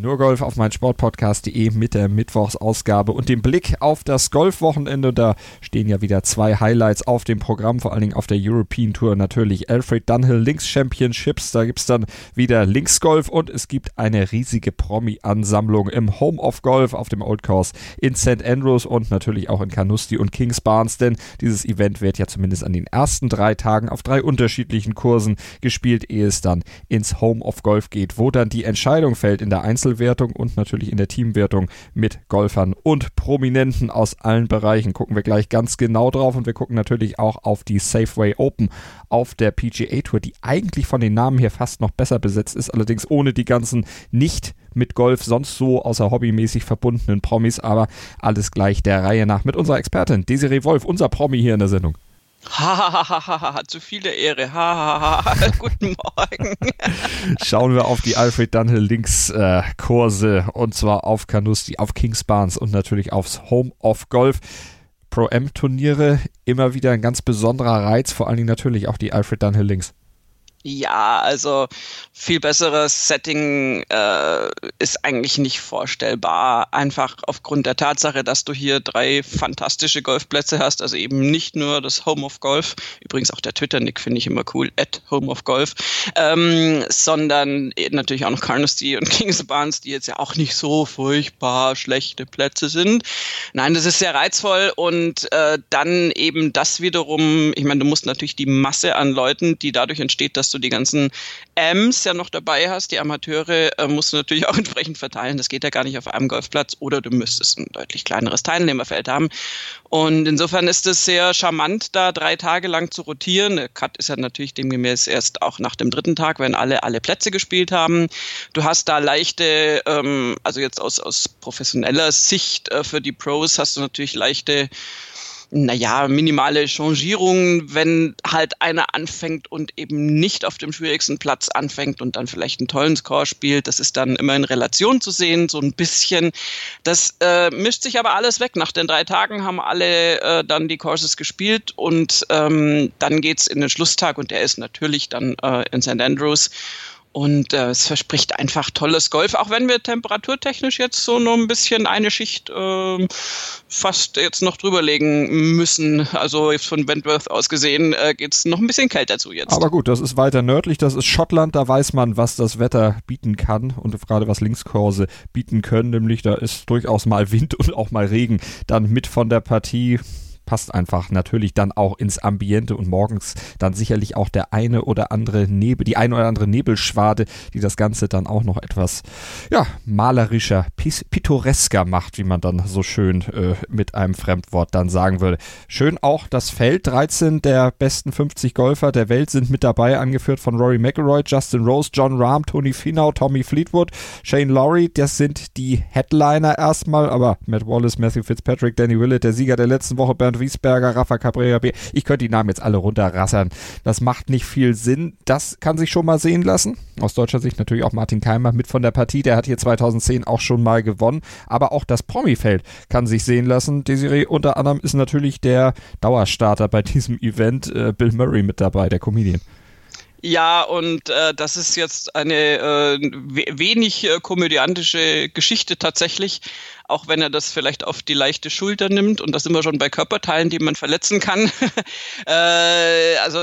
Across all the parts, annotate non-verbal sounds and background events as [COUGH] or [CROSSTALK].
Nur Golf auf mein Sportpodcast.de mit der Mittwochsausgabe und dem Blick auf das Golfwochenende. Da stehen ja wieder zwei Highlights auf dem Programm, vor allen Dingen auf der European Tour natürlich Alfred Dunhill Links Championships. Da gibt es dann wieder Linksgolf und es gibt eine riesige Promi-Ansammlung im Home of Golf auf dem Old Course in St. Andrews und natürlich auch in Carnoustie und Kings Barnes, denn dieses Event wird ja zumindest an den ersten drei Tagen auf drei unterschiedlichen Kursen gespielt, ehe es dann ins Home of Golf geht, wo dann die Entscheidung fällt in der Einzel Einzelwertung und natürlich in der Teamwertung mit Golfern und Prominenten aus allen Bereichen. Gucken wir gleich ganz genau drauf und wir gucken natürlich auch auf die Safeway Open auf der PGA Tour, die eigentlich von den Namen her fast noch besser besetzt ist, allerdings ohne die ganzen nicht mit Golf sonst so außer hobbymäßig verbundenen Promis, aber alles gleich der Reihe nach mit unserer Expertin Desiree Wolf, unser Promi hier in der Sendung. Hahaha, zu viel der Ehre. Hahaha, [LAUGHS] guten Morgen. [LAUGHS] Schauen wir auf die Alfred Dunhill Links äh, Kurse und zwar auf Canusti, auf Kings Barnes und natürlich aufs Home of Golf. Pro-M-Turniere immer wieder ein ganz besonderer Reiz, vor allen Dingen natürlich auch die Alfred Dunhill Links. Ja, also viel besseres Setting äh, ist eigentlich nicht vorstellbar. Einfach aufgrund der Tatsache, dass du hier drei fantastische Golfplätze hast. Also eben nicht nur das Home of Golf, übrigens auch der Twitter-Nick finde ich immer cool, at Home of Golf, ähm, sondern natürlich auch noch Carnoustie und [LAUGHS] Kings Barnes, die jetzt ja auch nicht so furchtbar schlechte Plätze sind. Nein, das ist sehr reizvoll und äh, dann eben das wiederum, ich meine, du musst natürlich die Masse an Leuten, die dadurch entsteht, dass du die ganzen Ms ja noch dabei hast, die Amateure, äh, musst du natürlich auch [LAUGHS] entsprechend verteilen. Das geht ja gar nicht auf einem Golfplatz oder du müsstest ein deutlich kleineres Teilnehmerfeld haben. Und insofern ist es sehr charmant, da drei Tage lang zu rotieren. Der Cut ist ja natürlich demgemäß erst auch nach dem dritten Tag, wenn alle alle Plätze gespielt haben. Du hast da leichte, ähm, also jetzt aus, aus professioneller Sicht äh, für die Pros hast du natürlich leichte naja, minimale Changierungen, wenn halt einer anfängt und eben nicht auf dem schwierigsten Platz anfängt und dann vielleicht einen tollen Score spielt. Das ist dann immer in Relation zu sehen, so ein bisschen. Das äh, mischt sich aber alles weg. Nach den drei Tagen haben alle äh, dann die Courses gespielt und ähm, dann geht's in den Schlusstag und der ist natürlich dann äh, in St. Andrews. Und äh, es verspricht einfach tolles Golf, auch wenn wir temperaturtechnisch jetzt so nur ein bisschen eine Schicht äh, fast jetzt noch drüberlegen müssen. Also von Wentworth aus gesehen äh, geht es noch ein bisschen kälter zu jetzt. Aber gut, das ist weiter nördlich, das ist Schottland, da weiß man, was das Wetter bieten kann und gerade was Linkskurse bieten können, nämlich da ist durchaus mal Wind und auch mal Regen dann mit von der Partie passt einfach natürlich dann auch ins Ambiente und morgens dann sicherlich auch der eine oder andere Nebel, die eine oder andere Nebelschwade, die das Ganze dann auch noch etwas, ja, malerischer, pittoresker macht, wie man dann so schön äh, mit einem Fremdwort dann sagen würde. Schön auch das Feld, 13 der besten 50 Golfer der Welt sind mit dabei, angeführt von Rory McIlroy, Justin Rose, John Rahm, Tony Finau, Tommy Fleetwood, Shane Lowry, das sind die Headliner erstmal, aber Matt Wallace, Matthew Fitzpatrick, Danny Willett, der Sieger der letzten Woche, Bernd Wiesberger, Rafa Cabrera. Ich könnte die Namen jetzt alle runterrassern. Das macht nicht viel Sinn. Das kann sich schon mal sehen lassen. Aus deutscher Sicht natürlich auch Martin Keimer mit von der Partie. Der hat hier 2010 auch schon mal gewonnen. Aber auch das Promifeld kann sich sehen lassen. Desiree unter anderem ist natürlich der Dauerstarter bei diesem Event. Äh, Bill Murray mit dabei, der Comedian. Ja, und äh, das ist jetzt eine äh, wenig äh, komödiantische Geschichte tatsächlich auch wenn er das vielleicht auf die leichte Schulter nimmt. Und das sind wir schon bei Körperteilen, die man verletzen kann. [LAUGHS] äh, also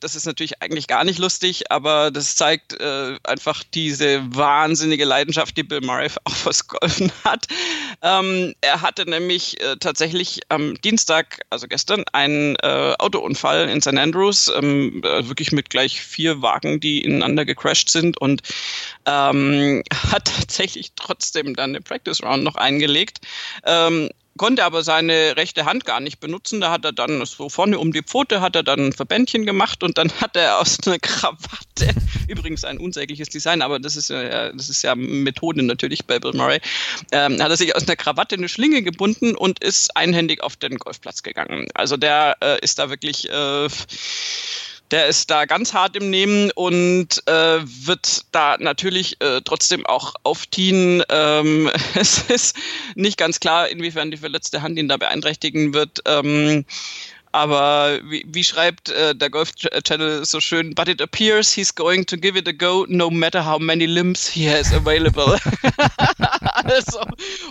das ist natürlich eigentlich gar nicht lustig, aber das zeigt äh, einfach diese wahnsinnige Leidenschaft, die Bill Murray [LAUGHS] auch fürs Golfen hat. Ähm, er hatte nämlich äh, tatsächlich am Dienstag, also gestern, einen äh, Autounfall in St. Andrews, ähm, äh, wirklich mit gleich vier Wagen, die ineinander gecrashed sind und ähm, hat tatsächlich trotzdem dann eine Practice Round noch einen angelegt. Ähm, konnte aber seine rechte Hand gar nicht benutzen. Da hat er dann so vorne um die Pfote hat er dann ein Verbändchen gemacht und dann [LAUGHS] hat er aus einer Krawatte, [LAUGHS] übrigens ein unsägliches Design, aber das ist ja, das ist ja Methode natürlich bei Bill Murray, ähm, hat er sich aus einer Krawatte eine Schlinge gebunden und ist einhändig auf den Golfplatz gegangen. Also der äh, ist da wirklich äh, der ist da ganz hart im Nehmen und äh, wird da natürlich äh, trotzdem auch aufziehen. Ähm, [LAUGHS] es ist nicht ganz klar, inwiefern die verletzte Hand ihn da beeinträchtigen wird. Ähm, Aber wie, wie schreibt äh, der Golf Channel so schön, but it appears he's going to give it a go, no matter how many limbs he has available. [LAUGHS] [LAUGHS] also,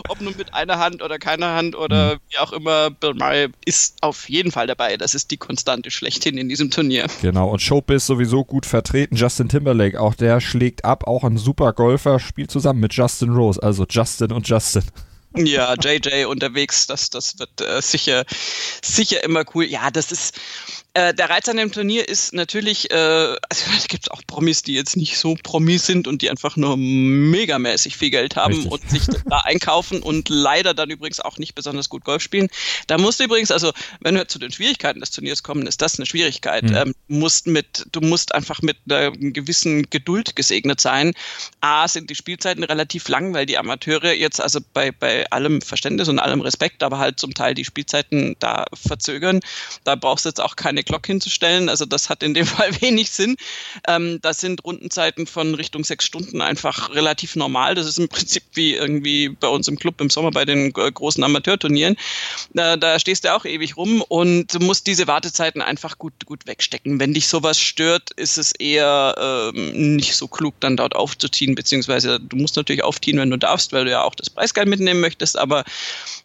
ob nun mit einer Hand oder keiner Hand oder mhm. wie auch immer, Bill Murray ist auf jeden Fall dabei. Das ist die Konstante schlechthin in diesem Turnier. Genau, und Showbiz sowieso gut vertreten. Justin Timberlake, auch der schlägt ab, auch ein super Golfer, spielt zusammen mit Justin Rose, also Justin und Justin. Ja, JJ unterwegs, das, das wird äh, sicher, sicher immer cool. Ja, das ist, äh, der Reiz an dem Turnier ist natürlich, äh, also [LAUGHS] da gibt es auch Promis, die jetzt nicht so Promis sind und die einfach nur megamäßig viel Geld haben Richtig. und sich da [LAUGHS] einkaufen und leider dann übrigens auch nicht besonders gut Golf spielen. Da musst du übrigens, also wenn wir zu den Schwierigkeiten des Turniers kommen, ist das eine Schwierigkeit. Mhm. Ähm, musst mit, du musst einfach mit einer gewissen Geduld gesegnet sein. A, sind die Spielzeiten relativ lang, weil die Amateure jetzt, also bei, bei allem Verständnis und allem Respekt, aber halt zum Teil die Spielzeiten da verzögern. Da brauchst du jetzt auch keine eine Glock hinzustellen. Also das hat in dem [LAUGHS] Fall wenig Sinn. Ähm, das sind Rundenzeiten von Richtung sechs Stunden einfach relativ normal. Das ist im Prinzip wie irgendwie bei uns im Club im Sommer bei den großen Amateurturnieren. Da, da stehst du auch ewig rum und du musst diese Wartezeiten einfach gut, gut wegstecken. Wenn dich sowas stört, ist es eher ähm, nicht so klug, dann dort aufzuziehen, beziehungsweise du musst natürlich aufziehen, wenn du darfst, weil du ja auch das Preisgeld mitnehmen möchtest, aber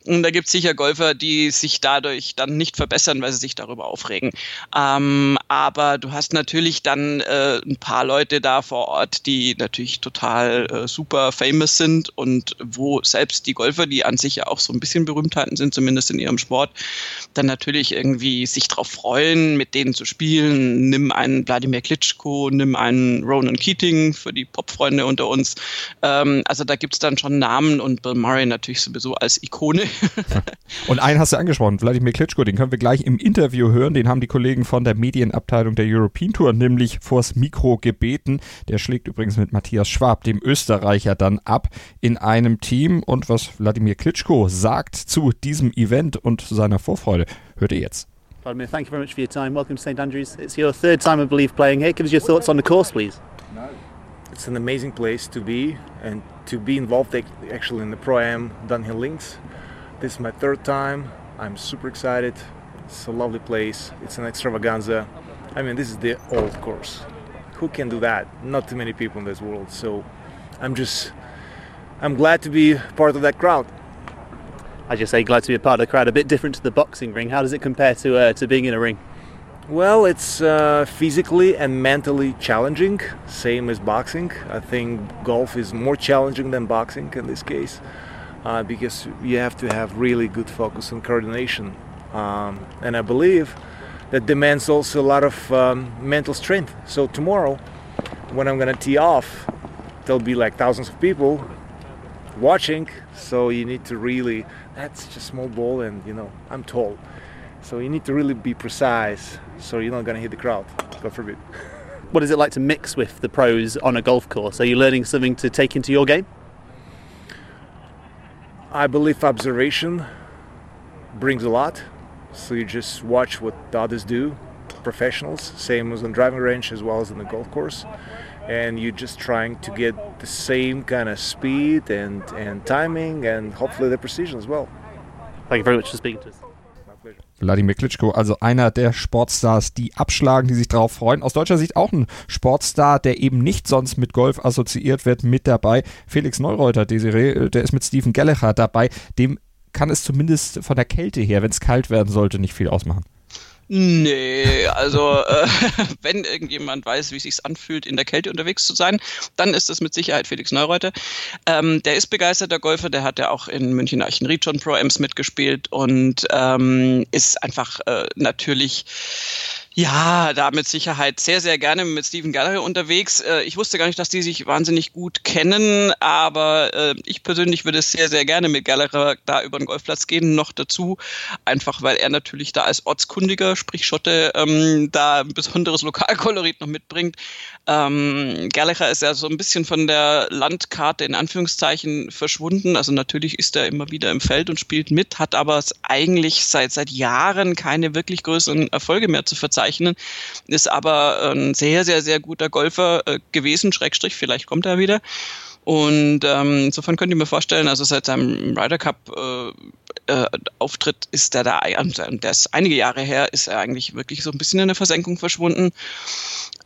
und da gibt es sicher Golfer, die sich dadurch dann nicht verbessern, weil sie sich darüber aufregen. Ähm, aber du hast natürlich dann äh, ein paar Leute da vor Ort, die natürlich total äh, super famous sind und wo selbst die Golfer, die an sich ja auch so ein bisschen Berühmtheiten sind, zumindest in ihrem Sport, dann natürlich irgendwie sich drauf freuen, mit denen zu spielen. Nimm einen Wladimir Klitschko, nimm einen Ronan Keating für die Popfreunde unter uns. Ähm, also da gibt es dann schon Namen und Bill Murray natürlich sowieso als Ikone. [LAUGHS] und einen hast du angesprochen, Wladimir Klitschko, den können wir gleich im Interview hören. Den haben die Kollegen von der Medienabteilung der European Tour nämlich vors Mikro gebeten. Der schlägt übrigens mit Matthias Schwab, dem Österreicher, dann ab in einem Team. Und was Wladimir Klitschko sagt zu diesem Event und seiner Vorfreude, hört ihr jetzt. Vladimir, thank you very much for your time. Welcome to St Andrews. It's your third time, I believe, playing here. Give us your thoughts on the course, please. It's an amazing place to be and to be involved actually in the Pro Am Dunhill Links. This is my third time. I'm super excited. It's a lovely place. It's an extravaganza. I mean, this is the old course. Who can do that? Not too many people in this world. So I'm just, I'm glad to be part of that crowd. I just say glad to be a part of the crowd. A bit different to the boxing ring. How does it compare to uh, to being in a ring? Well, it's uh, physically and mentally challenging, same as boxing. I think golf is more challenging than boxing in this case uh, because you have to have really good focus and coordination. Um, and I believe that demands also a lot of um, mental strength. So tomorrow, when I'm gonna tee off, there'll be like thousands of people watching. So you need to really, that's just a small ball, and you know, I'm tall. So you need to really be precise so you're not going to hit the crowd. God forbid. [LAUGHS] What is it like to mix with the pros on a golf course? Are you learning something to take into your game? I believe observation brings a lot. So you just watch what the others do, professionals, same as on driving range as well as on the golf course. And you're just trying to get the same kind of speed and, and timing and hopefully the precision as well. Thank you very much for speaking to us. Wladimir Klitschko, also einer der Sportstars, die abschlagen, die sich darauf freuen. Aus deutscher Sicht auch ein Sportstar, der eben nicht sonst mit Golf assoziiert wird, mit dabei. Felix Neureuter, Desiree, der ist mit Steven Gallagher dabei. Dem kann es zumindest von der Kälte her, wenn es kalt werden sollte, nicht viel ausmachen. Nee, also äh, [LAUGHS] wenn irgendjemand weiß, wie es sich anfühlt, in der Kälte unterwegs zu sein, dann ist es mit Sicherheit Felix Neureuter. Ähm, der ist begeisterter Golfer, der hat ja auch in München Archenried schon Pro Ams mitgespielt und ähm, ist einfach äh, natürlich ja, da mit Sicherheit sehr, sehr gerne mit Steven Gallagher unterwegs. Äh, ich wusste gar nicht, dass die sich wahnsinnig gut kennen, aber äh, ich persönlich würde sehr, sehr gerne mit Gallagher da über den Golfplatz gehen. Noch dazu, einfach weil er natürlich da als Ortskundiger, sprich Schotte, ähm, da ein besonderes Lokalkolorit noch mitbringt. Ähm, Gallagher ist ja so ein bisschen von der Landkarte in Anführungszeichen verschwunden. Also natürlich ist er immer wieder im Feld und spielt mit, hat aber eigentlich seit, seit Jahren keine wirklich größeren Erfolge mehr zu verzeichnen, ist aber ein sehr, sehr, sehr guter Golfer äh, gewesen, Schrägstrich, vielleicht kommt er wieder. Und ähm, insofern könnt ihr mir vorstellen, also seit seinem Ryder Cup äh, äh, Auftritt ist der da, der ist einige Jahre her, ist er eigentlich wirklich so ein bisschen in der Versenkung verschwunden.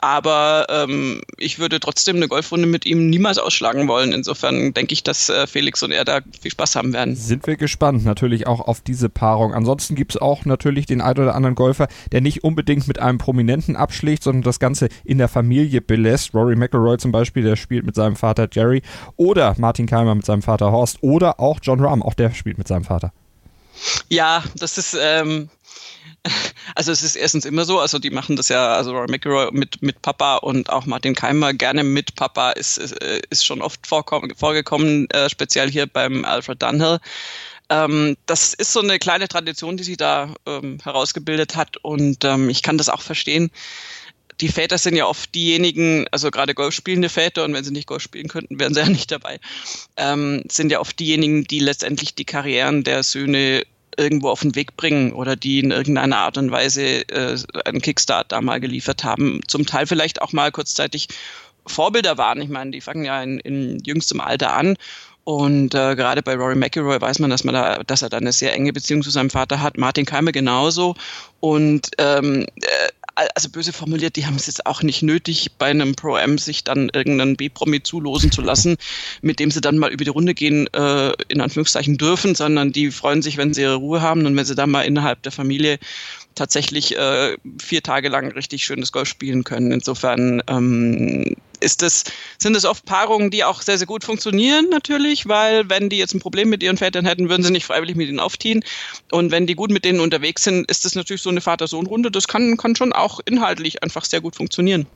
Aber ähm, ich würde trotzdem eine Golfrunde mit ihm niemals ausschlagen wollen. Insofern denke ich, dass äh, Felix und er da viel Spaß haben werden. Sind wir gespannt, natürlich auch auf diese Paarung. Ansonsten gibt es auch natürlich den ein oder anderen Golfer, der nicht unbedingt mit einem Prominenten abschlägt, sondern das Ganze in der Familie belässt. Rory McIlroy zum Beispiel, der spielt mit seinem Vater Jerry. Oder Martin Keimer mit seinem Vater Horst. Oder auch John Rahm, auch der spielt mit seinem Vater. Ja, das ist, ähm, [LAUGHS] also es ist erstens immer so, also die machen das ja, also Roy McIlroy mit, mit Papa und auch Martin Keimer gerne mit Papa ist, ist, ist schon oft vorgekommen, äh, speziell hier beim Alfred Dunhill. Ähm, das ist so eine kleine Tradition, die sich da ähm, herausgebildet hat und ähm, ich kann das auch verstehen. Die Väter sind ja oft diejenigen, also gerade Golf spielende Väter, und wenn sie nicht Golf spielen könnten, wären sie ja nicht dabei, ähm, sind ja oft diejenigen, die letztendlich die Karrieren der Söhne irgendwo auf den Weg bringen oder die in irgendeiner Art und Weise äh, einen Kickstart da mal geliefert haben. Zum Teil vielleicht auch mal kurzzeitig Vorbilder waren. Ich meine, die fangen ja in, in jüngstem Alter an und äh, gerade bei Rory McIlroy weiß man, dass man da, dass er da eine sehr enge Beziehung zu seinem Vater hat. Martin Keimer genauso. Und ähm, äh, also böse formuliert, die haben es jetzt auch nicht nötig, bei einem Pro-M sich dann irgendeinen B-Promi zulosen zu lassen, [LAUGHS] mit dem sie dann mal über die Runde gehen, äh, in Anführungszeichen dürfen, sondern die freuen sich, wenn sie ihre Ruhe haben und wenn sie dann mal innerhalb der Familie tatsächlich äh, vier Tage lang richtig schönes Golf spielen können. Insofern ähm, ist das, sind es oft Paarungen, die auch sehr, sehr gut funktionieren natürlich, weil wenn die jetzt ein Problem mit ihren Vätern hätten, würden sie nicht freiwillig mit ihnen aufziehen. Und wenn die gut mit denen unterwegs sind, ist das natürlich so eine Vater-Sohn-Runde. Das kann, kann schon auch inhaltlich einfach sehr gut funktionieren.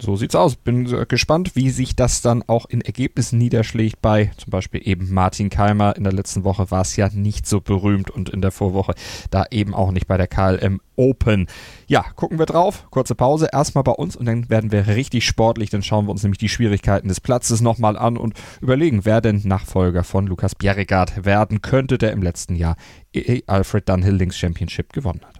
So sieht's aus. Bin gespannt, wie sich das dann auch in Ergebnissen niederschlägt bei zum Beispiel eben Martin Keimer. In der letzten Woche war es ja nicht so berühmt und in der Vorwoche da eben auch nicht bei der KLM Open. Ja, gucken wir drauf. Kurze Pause. Erstmal bei uns und dann werden wir richtig sportlich. Dann schauen wir uns nämlich die Schwierigkeiten des Platzes nochmal an und überlegen, wer denn Nachfolger von Lukas Bjerregaard werden könnte, der im letzten Jahr Alfred Dunhill Links Championship gewonnen hat.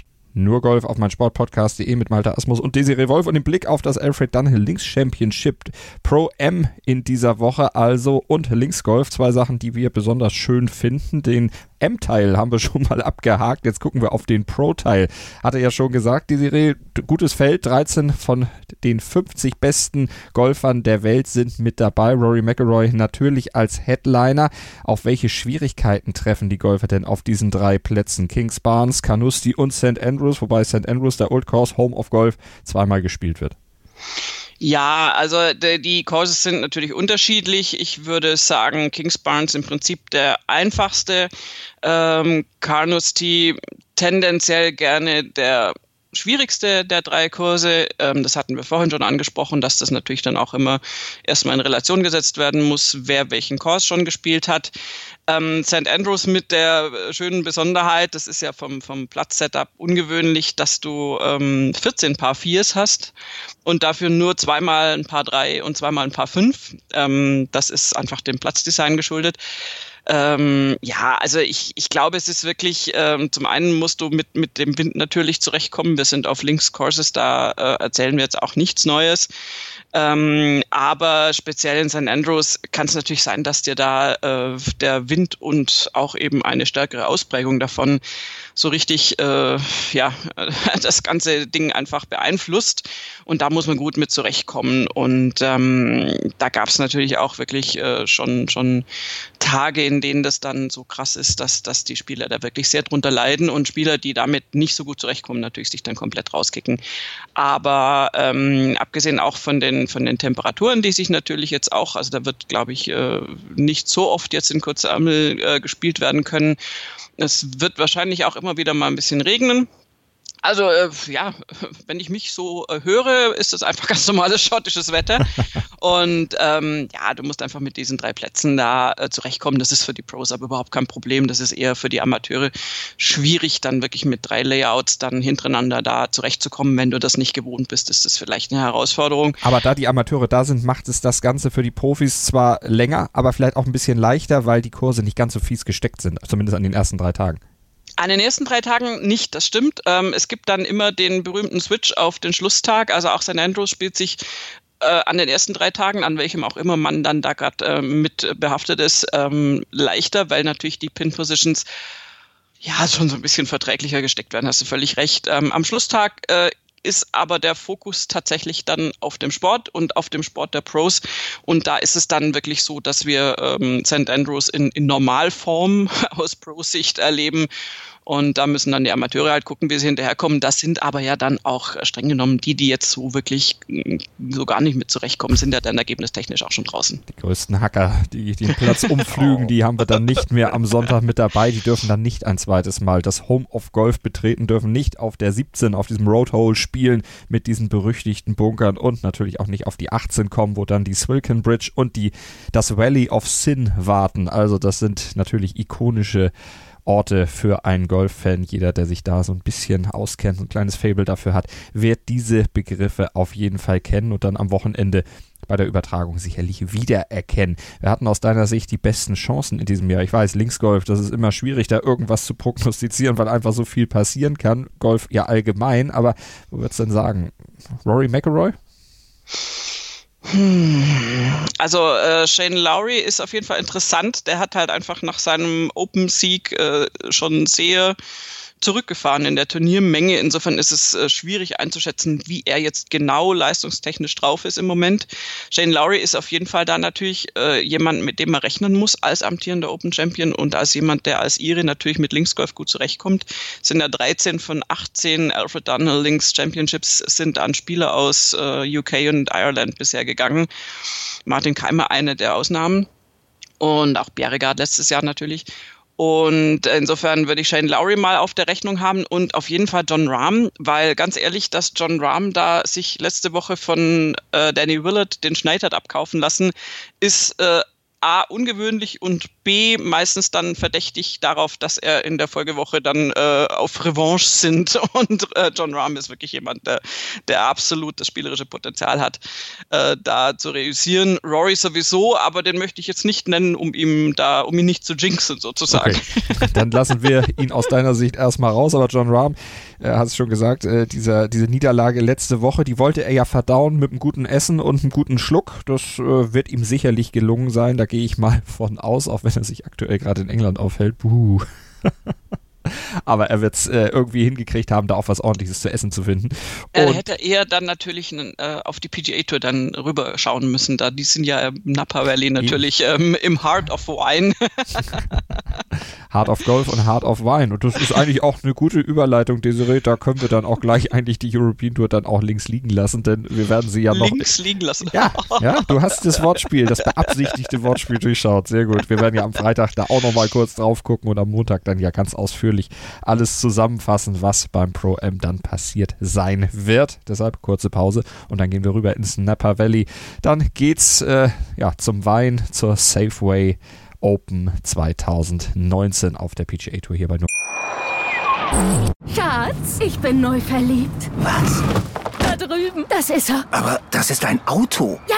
Nur Golf auf mein Sportpodcast.de mit Malte Asmus und Desiree Wolf und den Blick auf das Alfred Dunhill Links Championship Pro M in dieser Woche also und Links Golf. Zwei Sachen, die wir besonders schön finden. Den M-Teil haben wir schon mal abgehakt. Jetzt gucken wir auf den Pro-Teil. Hatte ja schon gesagt, die Serie, gutes Feld. 13 von den 50 besten Golfern der Welt sind mit dabei. Rory McIlroy natürlich als Headliner. Auf welche Schwierigkeiten treffen die Golfer denn auf diesen drei Plätzen? Kings Barnes, Carnoustie und St. Andrews, wobei St. Andrews, der Old Course Home of Golf, zweimal gespielt wird. Ja, also die Courses sind natürlich unterschiedlich. Ich würde sagen, Kings Barnes im Prinzip der einfachste, ähm, Carnoustie tendenziell gerne der schwierigste der drei Kurse. Ähm, das hatten wir vorhin schon angesprochen, dass das natürlich dann auch immer erstmal in Relation gesetzt werden muss, wer welchen Kurs schon gespielt hat. Ähm, St. Andrews mit der schönen Besonderheit, das ist ja vom, vom Platzsetup ungewöhnlich, dass du ähm, 14 Paar Viers hast und dafür nur zweimal ein Paar Drei und zweimal ein Paar Fünf. Ähm, das ist einfach dem Platzdesign geschuldet. Ähm, ja, also ich, ich glaube, es ist wirklich, ähm, zum einen musst du mit, mit dem Wind natürlich zurechtkommen. Wir sind auf Links Courses, da äh, erzählen wir jetzt auch nichts Neues. Ähm, aber speziell in St. Andrews kann es natürlich sein, dass dir da äh, der Wind und auch eben eine stärkere Ausprägung davon so richtig äh, ja [LAUGHS] das ganze Ding einfach beeinflusst und da muss man gut mit zurechtkommen und ähm, da gab es natürlich auch wirklich äh, schon schon Tage, in denen das dann so krass ist, dass dass die Spieler da wirklich sehr drunter leiden und Spieler, die damit nicht so gut zurechtkommen, natürlich sich dann komplett rauskicken. Aber ähm, abgesehen auch von den von den Temperaturen, die sich natürlich jetzt auch, also da wird glaube ich äh, nicht so oft jetzt in Kurzärmel äh, gespielt werden können. Es wird wahrscheinlich auch immer wieder mal ein bisschen regnen. Also äh, ja, [LAUGHS] wenn ich mich so äh, höre, ist das einfach [LAUGHS] ganz normales schottisches Wetter. [LAUGHS] Und ähm, ja, du musst einfach mit diesen drei Plätzen da äh, zurechtkommen. Das ist für die Pros aber überhaupt kein Problem. Das ist eher für die Amateure schwierig, dann wirklich mit drei Layouts dann hintereinander da zurechtzukommen. Wenn du das nicht gewohnt bist, ist das vielleicht eine Herausforderung. Aber da die Amateure da sind, macht es das Ganze für die Profis zwar länger, aber vielleicht auch ein bisschen leichter, weil die Kurse nicht ganz so fies gesteckt sind, zumindest an den ersten drei Tagen. An den ersten drei Tagen nicht, das stimmt. Ähm, es gibt dann immer den berühmten Switch auf den Schlusstag. Also auch St. Andrews spielt sich äh, an den ersten drei Tagen, an welchem auch immer man dann da gerade äh, mit behaftet ist, ähm, leichter, weil natürlich die Pin-Positions ja schon so ein bisschen verträglicher gesteckt werden. Hast du völlig recht. Ähm, am Schlusstag äh, ist aber der Fokus tatsächlich dann auf dem Sport und auf dem Sport der Pros. Und da ist es dann wirklich so, dass wir ähm, St. Andrews in, in Normalform [LAUGHS] aus Pro-Sicht erleben und da müssen dann die Amateure halt gucken, wie sie hinterherkommen. Das sind aber ja dann auch äh, streng genommen die, die jetzt so wirklich mm, so gar nicht mit zurechtkommen, sind ja dann ergebnistechnisch auch schon draußen. Die größten Hacker, die den Platz [LAUGHS] umflügen, die haben wir dann nicht mehr am [LAUGHS] Sonntag mit dabei. Die dürfen dann nicht ein zweites Mal das Home of Golf betreten, dürfen nicht auf der 17 auf diesem Roadhole spielen mit diesen berüchtigten Bunkern und natürlich auch nicht auf die 18 kommen, wo dann die Swilken Bridge und die, das Valley of Sin warten. Also das sind natürlich ikonische Orte für einen Golffan. Jeder, der sich da so ein bisschen auskennt, ein kleines Fable dafür hat, wird diese Begriffe auf jeden Fall kennen und dann am Wochenende bei der Übertragung sicherlich wiedererkennen. Wir hatten aus deiner Sicht die besten Chancen in diesem Jahr. Ich weiß, Linksgolf, das ist immer schwierig, da irgendwas zu prognostizieren, weil einfach so viel passieren kann. Golf ja allgemein, aber wo würdest du denn sagen? Rory McElroy? Also äh, Shane Lowry ist auf jeden Fall interessant. Der hat halt einfach nach seinem Open-Sieg äh, schon sehr zurückgefahren in der Turniermenge. Insofern ist es äh, schwierig einzuschätzen, wie er jetzt genau leistungstechnisch drauf ist im Moment. Shane Lowry ist auf jeden Fall da natürlich äh, jemand, mit dem man rechnen muss als amtierender Open Champion und als jemand, der als Iri natürlich mit Linksgolf gut zurechtkommt. Sind ja 13 von 18 Alfred Dunhill Links Championships sind an Spieler aus äh, UK und Ireland bisher gegangen. Martin Keimer eine der Ausnahmen und auch Bjerregaard letztes Jahr natürlich. Und insofern würde ich Shane Lowry mal auf der Rechnung haben und auf jeden Fall John Rahm, weil ganz ehrlich, dass John Rahm da sich letzte Woche von äh, Danny Willard den Schneid hat abkaufen lassen, ist äh, A, ungewöhnlich und B, meistens dann verdächtig darauf, dass er in der Folgewoche dann äh, auf Revanche sind. [LAUGHS] Und äh, John Rahm ist wirklich jemand, der, der absolut das spielerische Potenzial hat, äh, da zu reüssieren. Rory sowieso, aber den möchte ich jetzt nicht nennen, um ihm da, um ihn nicht zu jinxen, sozusagen. Okay. Dann lassen wir ihn aus deiner Sicht erstmal raus, aber John Rahm, er hat es schon gesagt, äh, dieser, diese Niederlage letzte Woche, die wollte er ja verdauen mit einem guten Essen und einem guten Schluck. Das äh, wird ihm sicherlich gelungen sein. Da gehe ich mal von aus, auch wenn er sich aktuell gerade in England aufhält. Buh. [LAUGHS] Aber er wird es äh, irgendwie hingekriegt haben, da auch was ordentliches zu essen zu finden. Und er hätte eher dann natürlich äh, auf die PGA Tour dann rüberschauen müssen. Da die sind ja im Napa Valley natürlich ähm, im Heart of Wine. [LAUGHS] Heart of Golf und Heart of Wine. Und das ist eigentlich auch eine gute Überleitung, Desiree. Da können wir dann auch gleich eigentlich die European Tour dann auch links liegen lassen, denn wir werden sie ja noch. Links liegen lassen. Ja, ja, du hast das Wortspiel, das beabsichtigte Wortspiel durchschaut. Sehr gut. Wir werden ja am Freitag da auch nochmal kurz drauf gucken und am Montag dann ja ganz ausführlich alles zusammenfassen, was beim Pro M dann passiert sein wird. Deshalb kurze Pause und dann gehen wir rüber ins Napa Valley. Dann geht's äh, ja zum Wein, zur Safeway Open 2019 auf der PGA Tour hier bei Nu. Schatz, ich bin neu verliebt. Was? Da drüben. Das ist er. Aber das ist ein Auto. Ja,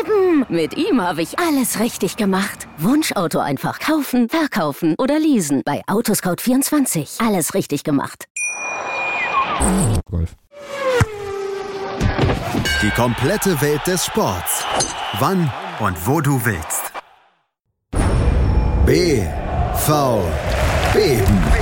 eben. Mit ihm habe ich alles richtig gemacht. Wunschauto einfach kaufen, verkaufen oder leasen. Bei Autoscout24. Alles richtig gemacht. Golf. Die komplette Welt des Sports. Wann und wo du willst. B. V. Beben.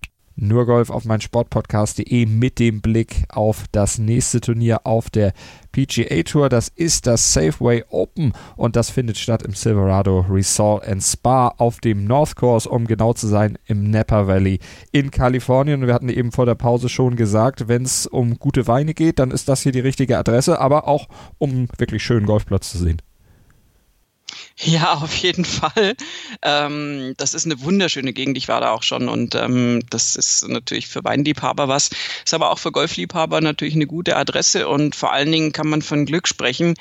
Nur Golf auf mein Sportpodcast.de mit dem Blick auf das nächste Turnier auf der PGA Tour. Das ist das Safeway Open und das findet statt im Silverado Resort and Spa auf dem North Course, um genau zu sein, im Napa Valley in Kalifornien. Wir hatten eben vor der Pause schon gesagt, wenn es um gute Weine geht, dann ist das hier die richtige Adresse, aber auch um wirklich schönen Golfplatz zu sehen. Ja, auf jeden Fall. Ähm, das ist eine wunderschöne Gegend. Ich war da auch schon und ähm, das ist natürlich für Weinliebhaber was. Ist aber auch für Golfliebhaber natürlich eine gute Adresse und vor allen Dingen kann man von Glück sprechen,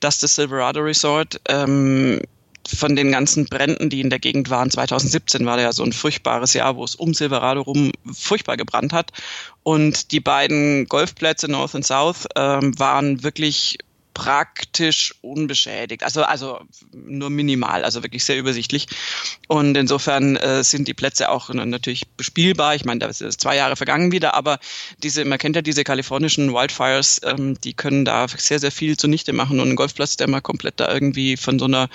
dass das Silverado Resort ähm, von den ganzen Bränden, die in der Gegend waren, 2017 war ja so ein furchtbares Jahr, wo es um Silverado rum furchtbar gebrannt hat. Und die beiden Golfplätze North und South ähm, waren wirklich praktisch unbeschädigt. Also, also nur minimal, also wirklich sehr übersichtlich. Und insofern äh, sind die Plätze auch natürlich bespielbar. Ich meine, da ist zwei Jahre vergangen wieder, aber diese, man kennt ja diese kalifornischen Wildfires, ähm, die können da sehr, sehr viel zunichte machen. Und ein Golfplatz, der mal komplett da irgendwie von so einer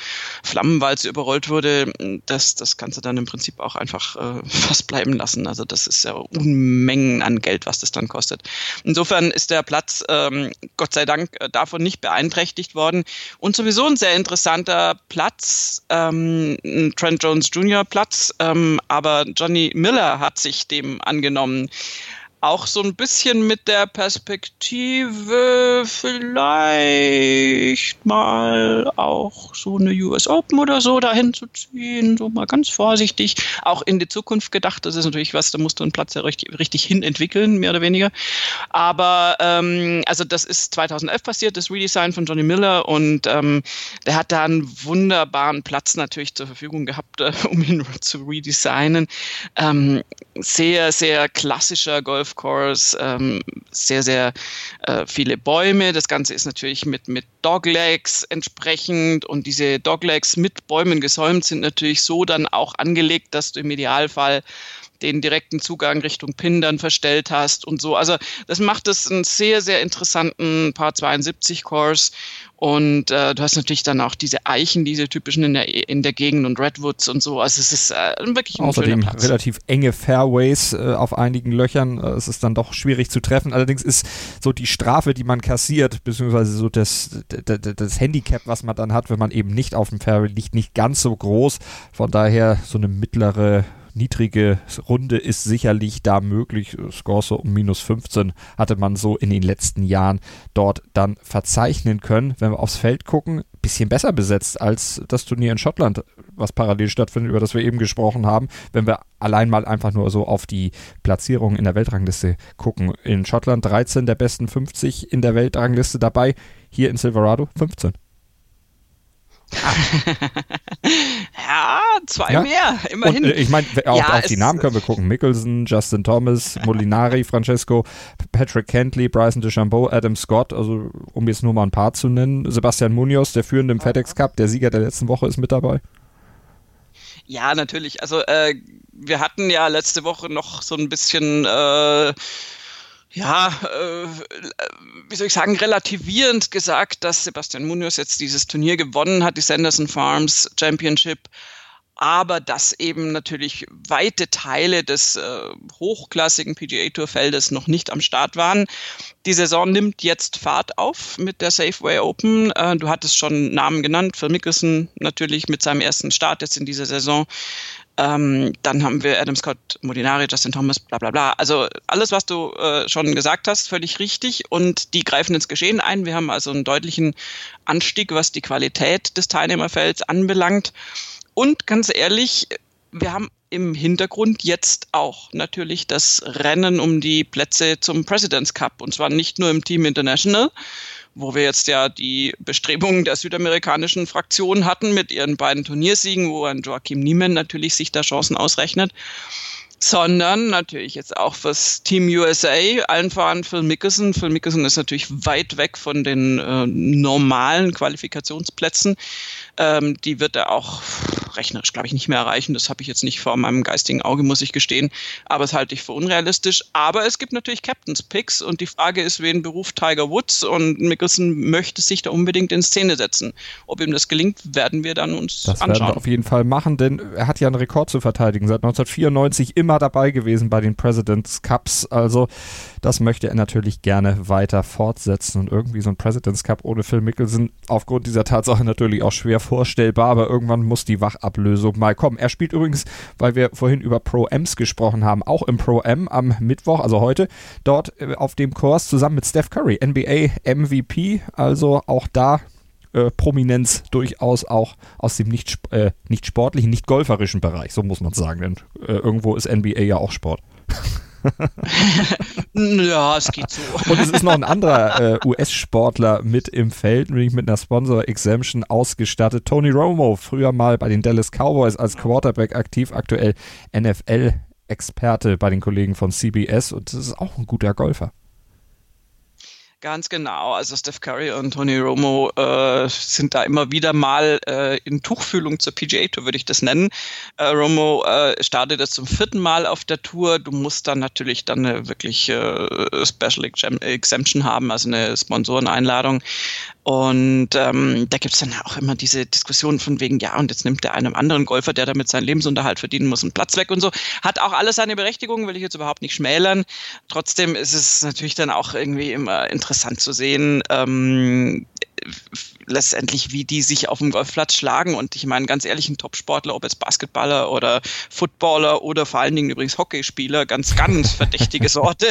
Flammenwalze überrollt wurde, das, das kannst du dann im Prinzip auch einfach äh, [LAUGHS] fast bleiben lassen. Also das ist ja Unmengen an Geld, was das dann kostet. Insofern ist der Platz, ähm, Gott sei Dank, äh, davon nicht beeinträchtigt worden. Und sowieso ein sehr interessanter Platz, ähm, Trent Jones Jr. Platz, ähm, aber Johnny Miller hat sich dem angenommen auch so ein bisschen mit der Perspektive vielleicht mal auch so eine US Open oder so dahin zu ziehen, so mal ganz vorsichtig, auch in die Zukunft gedacht. Das ist natürlich was, da musst du einen Platz ja richtig, richtig hin entwickeln, mehr oder weniger. Aber ähm, also das ist 2011 passiert, das Redesign von Johnny Miller und ähm, der hat da einen wunderbaren Platz natürlich zur Verfügung gehabt, äh, um ihn [LAUGHS] zu redesignen. Ähm, sehr, sehr klassischer Golf Golfcourse, ähm, sehr, sehr äh, viele Bäume. Das Ganze ist natürlich mit, mit Doglegs entsprechend und diese Doglegs mit Bäumen gesäumt sind natürlich so dann auch angelegt, dass du im Idealfall den direkten Zugang Richtung Pin dann verstellt hast und so. Also das macht es einen sehr, sehr interessanten Part 72 Course. Und äh, du hast natürlich dann auch diese Eichen, diese typischen in der, in der Gegend und Redwoods und so. Also es ist äh, wirklich ein Außerdem relativ enge Fairways äh, auf einigen Löchern. Äh, es ist dann doch schwierig zu treffen. Allerdings ist so die Strafe, die man kassiert, beziehungsweise so das, das, das Handicap, was man dann hat, wenn man eben nicht auf dem Fairway liegt, nicht ganz so groß. Von daher so eine mittlere niedrige Runde ist sicherlich da möglich. Score so um minus 15 hatte man so in den letzten Jahren dort dann verzeichnen können. Wenn wir aufs Feld gucken, bisschen besser besetzt als das Turnier in Schottland, was parallel stattfindet, über das wir eben gesprochen haben. Wenn wir allein mal einfach nur so auf die Platzierung in der Weltrangliste gucken. In Schottland 13 der besten 50 in der Weltrangliste dabei, hier in Silverado 15. [LAUGHS] ja, zwei ja? mehr, immerhin. Und, äh, ich meine, auch ja, auf die Namen können wir gucken. Mickelson, Justin Thomas, [LAUGHS] Molinari, Francesco, Patrick Kentley, Bryson DeChambeau, Adam Scott, also um jetzt nur mal ein paar zu nennen. Sebastian Munoz, der führende im FedEx Cup, der Sieger der letzten Woche ist mit dabei. Ja, natürlich. Also äh, wir hatten ja letzte Woche noch so ein bisschen äh, ja, äh, wie soll ich sagen, relativierend gesagt, dass Sebastian Munoz jetzt dieses Turnier gewonnen hat, die Sanderson Farms Championship, aber dass eben natürlich weite Teile des äh, hochklassigen PGA Tour Feldes noch nicht am Start waren. Die Saison nimmt jetzt Fahrt auf mit der Safeway Open. Äh, du hattest schon Namen genannt, Phil Mickelson natürlich mit seinem ersten Start jetzt in dieser Saison. Ähm, dann haben wir Adam Scott, Molinari, Justin Thomas, bla bla bla. Also alles, was du äh, schon gesagt hast, völlig richtig. Und die greifen ins Geschehen ein. Wir haben also einen deutlichen Anstieg, was die Qualität des Teilnehmerfelds anbelangt. Und ganz ehrlich, wir haben im Hintergrund jetzt auch natürlich das Rennen um die Plätze zum President's Cup. Und zwar nicht nur im Team International, wo wir jetzt ja die Bestrebungen der südamerikanischen Fraktion hatten mit ihren beiden Turniersiegen, wo ein Joachim Niemann natürlich sich da Chancen ausrechnet sondern natürlich jetzt auch fürs Team USA, allen voran Phil Mickelson. Phil Mickelson ist natürlich weit weg von den äh, normalen Qualifikationsplätzen. Ähm, die wird er auch rechnerisch, glaube ich, nicht mehr erreichen. Das habe ich jetzt nicht vor meinem geistigen Auge, muss ich gestehen. Aber es halte ich für unrealistisch. Aber es gibt natürlich Captain's Picks und die Frage ist, wen beruft Tiger Woods und Mickelson möchte sich da unbedingt in Szene setzen. Ob ihm das gelingt, werden wir dann uns das anschauen. Das werden wir auf jeden Fall machen, denn er hat ja einen Rekord zu verteidigen. Seit 1994 immer dabei gewesen bei den President's Cups. Also das möchte er natürlich gerne weiter fortsetzen und irgendwie so ein President's Cup ohne Phil Mickelson aufgrund dieser Tatsache natürlich auch schwer vorstellbar, aber irgendwann muss die Wachablösung mal kommen. Er spielt übrigens, weil wir vorhin über Pro-Ms gesprochen haben, auch im Pro-M am Mittwoch, also heute, dort äh, auf dem Kurs zusammen mit Steph Curry, NBA MVP, also auch da äh, Prominenz durchaus auch aus dem nicht, äh, nicht sportlichen, nicht golferischen Bereich, so muss man sagen, denn äh, irgendwo ist NBA ja auch Sport. [LAUGHS] ja, es geht so. Und es ist noch ein anderer äh, US-Sportler mit im Feld, nämlich mit einer Sponsor-Exemption ausgestattet. Tony Romo, früher mal bei den Dallas Cowboys als Quarterback aktiv, aktuell NFL-Experte bei den Kollegen von CBS und das ist auch ein guter Golfer. Ganz genau. Also Steph Curry und Tony Romo äh, sind da immer wieder mal äh, in Tuchfühlung zur PGA Tour, würde ich das nennen. Äh, Romo äh, startet jetzt zum vierten Mal auf der Tour. Du musst dann natürlich dann eine wirklich äh, Special Exemption haben, also eine Sponsoreneinladung. Und ähm, da gibt's dann auch immer diese Diskussion von wegen, ja, und jetzt nimmt der einem anderen Golfer, der damit seinen Lebensunterhalt verdienen muss, einen Platz weg und so. Hat auch alles seine Berechtigung, will ich jetzt überhaupt nicht schmälern. Trotzdem ist es natürlich dann auch irgendwie immer interessant zu sehen, ähm, letztendlich, wie die sich auf dem Golfplatz schlagen. Und ich meine, ganz ehrlich, ein Topsportler, ob jetzt Basketballer oder Footballer oder vor allen Dingen übrigens Hockeyspieler, ganz, ganz verdächtige [LAUGHS] Sorte,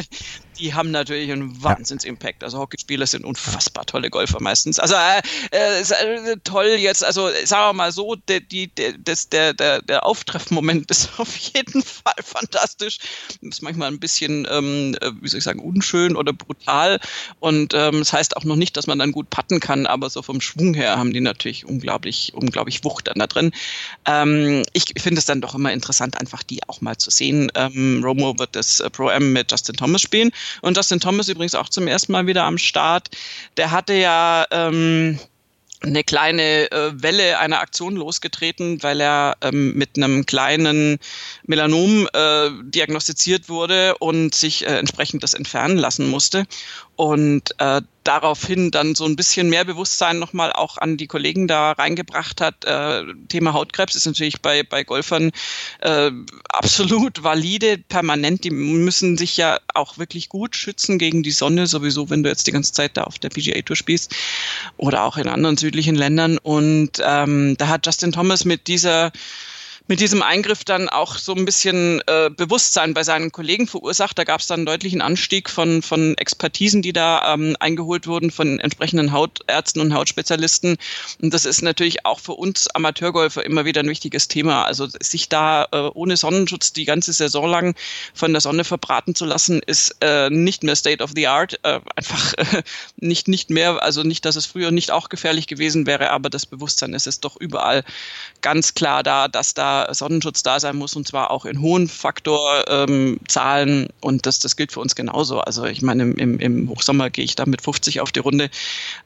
die haben natürlich einen Wahnsinns-Impact. Also Hockeyspieler sind unfassbar tolle Golfer meistens. Also äh, äh, äh toll jetzt, also sagen wir mal so, der, die, der, das, der, der, der Auftreffmoment [LAUGHS] ist auf jeden Fall fantastisch. Ist manchmal ein bisschen, ähm, äh, wie soll ich sagen, unschön oder brutal. Und ähm, das heißt auch noch nicht, dass man dann gut putten kann, aber so vom Schwung her haben die natürlich unglaublich, unglaublich Wucht dann da drin. Ähm, ich finde es dann doch immer interessant, einfach die auch mal zu sehen. Ähm, Romo wird das äh, Pro-M mit Justin Thomas spielen und Justin Thomas übrigens auch zum ersten Mal wieder am Start. Der hatte ja ähm, eine kleine äh, Welle einer Aktion losgetreten, weil er ähm, mit einem kleinen Melanom äh, diagnostiziert wurde und sich äh, entsprechend das entfernen lassen musste und äh, daraufhin dann so ein bisschen mehr Bewusstsein nochmal auch an die Kollegen da reingebracht hat. Äh, Thema Hautkrebs ist natürlich bei, bei Golfern äh, absolut valide, permanent. Die müssen sich ja auch wirklich gut schützen gegen die Sonne, sowieso, wenn du jetzt die ganze Zeit da auf der PGA Tour spielst oder auch in anderen südlichen Ländern. Und ähm, da hat Justin Thomas mit dieser mit diesem Eingriff dann auch so ein bisschen äh, Bewusstsein bei seinen Kollegen verursacht. Da gab es dann einen deutlichen Anstieg von, von Expertisen, die da ähm, eingeholt wurden von entsprechenden Hautärzten und Hautspezialisten. Und das ist natürlich auch für uns Amateurgolfer immer wieder ein wichtiges Thema. Also sich da äh, ohne Sonnenschutz die ganze Saison lang von der Sonne verbraten zu lassen, ist äh, nicht mehr State of the Art. Äh, einfach äh, [LAUGHS] nicht, nicht mehr, also nicht, dass es früher nicht auch gefährlich gewesen wäre, aber das Bewusstsein ist es doch überall ganz klar da, dass da Sonnenschutz da sein muss und zwar auch in hohen Faktorzahlen ähm, und das, das gilt für uns genauso. Also ich meine, im, im Hochsommer gehe ich da mit 50 auf die Runde,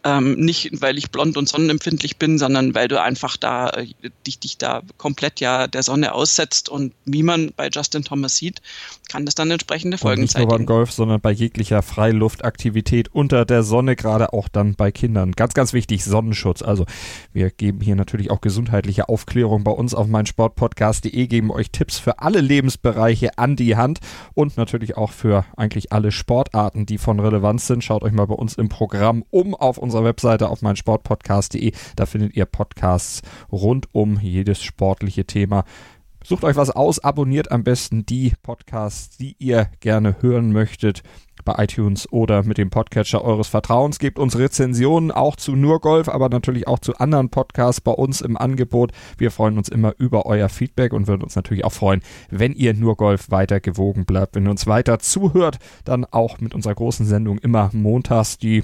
ähm, nicht weil ich blond und sonnenempfindlich bin, sondern weil du einfach da äh, dich, dich da komplett ja der Sonne aussetzt und wie man bei Justin Thomas sieht, kann das dann entsprechende Folgen und nicht nur beim Golf, sondern bei jeglicher Freiluftaktivität unter der Sonne, gerade auch dann bei Kindern. Ganz, ganz wichtig, Sonnenschutz. Also wir geben hier natürlich auch gesundheitliche Aufklärung bei uns auf meinen Sport podcast.de geben euch Tipps für alle Lebensbereiche an die Hand und natürlich auch für eigentlich alle Sportarten, die von Relevanz sind. Schaut euch mal bei uns im Programm um auf unserer Webseite auf meinsportpodcast.de. Da findet ihr Podcasts rund um jedes sportliche Thema. Sucht euch was aus, abonniert am besten die Podcasts, die ihr gerne hören möchtet bei iTunes oder mit dem Podcatcher eures Vertrauens. Gebt uns Rezensionen auch zu Nurgolf, aber natürlich auch zu anderen Podcasts bei uns im Angebot. Wir freuen uns immer über euer Feedback und würden uns natürlich auch freuen, wenn ihr Nurgolf weiter gewogen bleibt, wenn ihr uns weiter zuhört, dann auch mit unserer großen Sendung immer montags die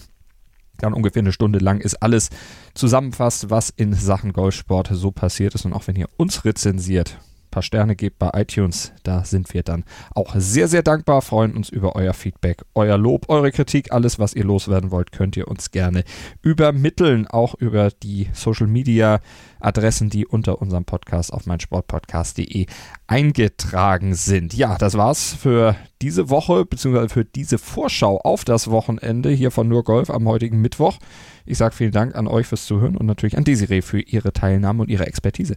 dann ungefähr eine Stunde lang ist alles zusammenfasst, was in Sachen Golfsport so passiert ist. Und auch wenn ihr uns rezensiert, paar Sterne gebt bei iTunes. Da sind wir dann auch sehr, sehr dankbar, freuen uns über euer Feedback, euer Lob, eure Kritik, alles, was ihr loswerden wollt, könnt ihr uns gerne übermitteln, auch über die Social Media Adressen, die unter unserem Podcast auf meinsportpodcast.de eingetragen sind. Ja, das war's für diese Woche, beziehungsweise für diese Vorschau auf das Wochenende hier von Nur Golf am heutigen Mittwoch. Ich sage vielen Dank an euch fürs Zuhören und natürlich an Desiree für ihre Teilnahme und ihre Expertise.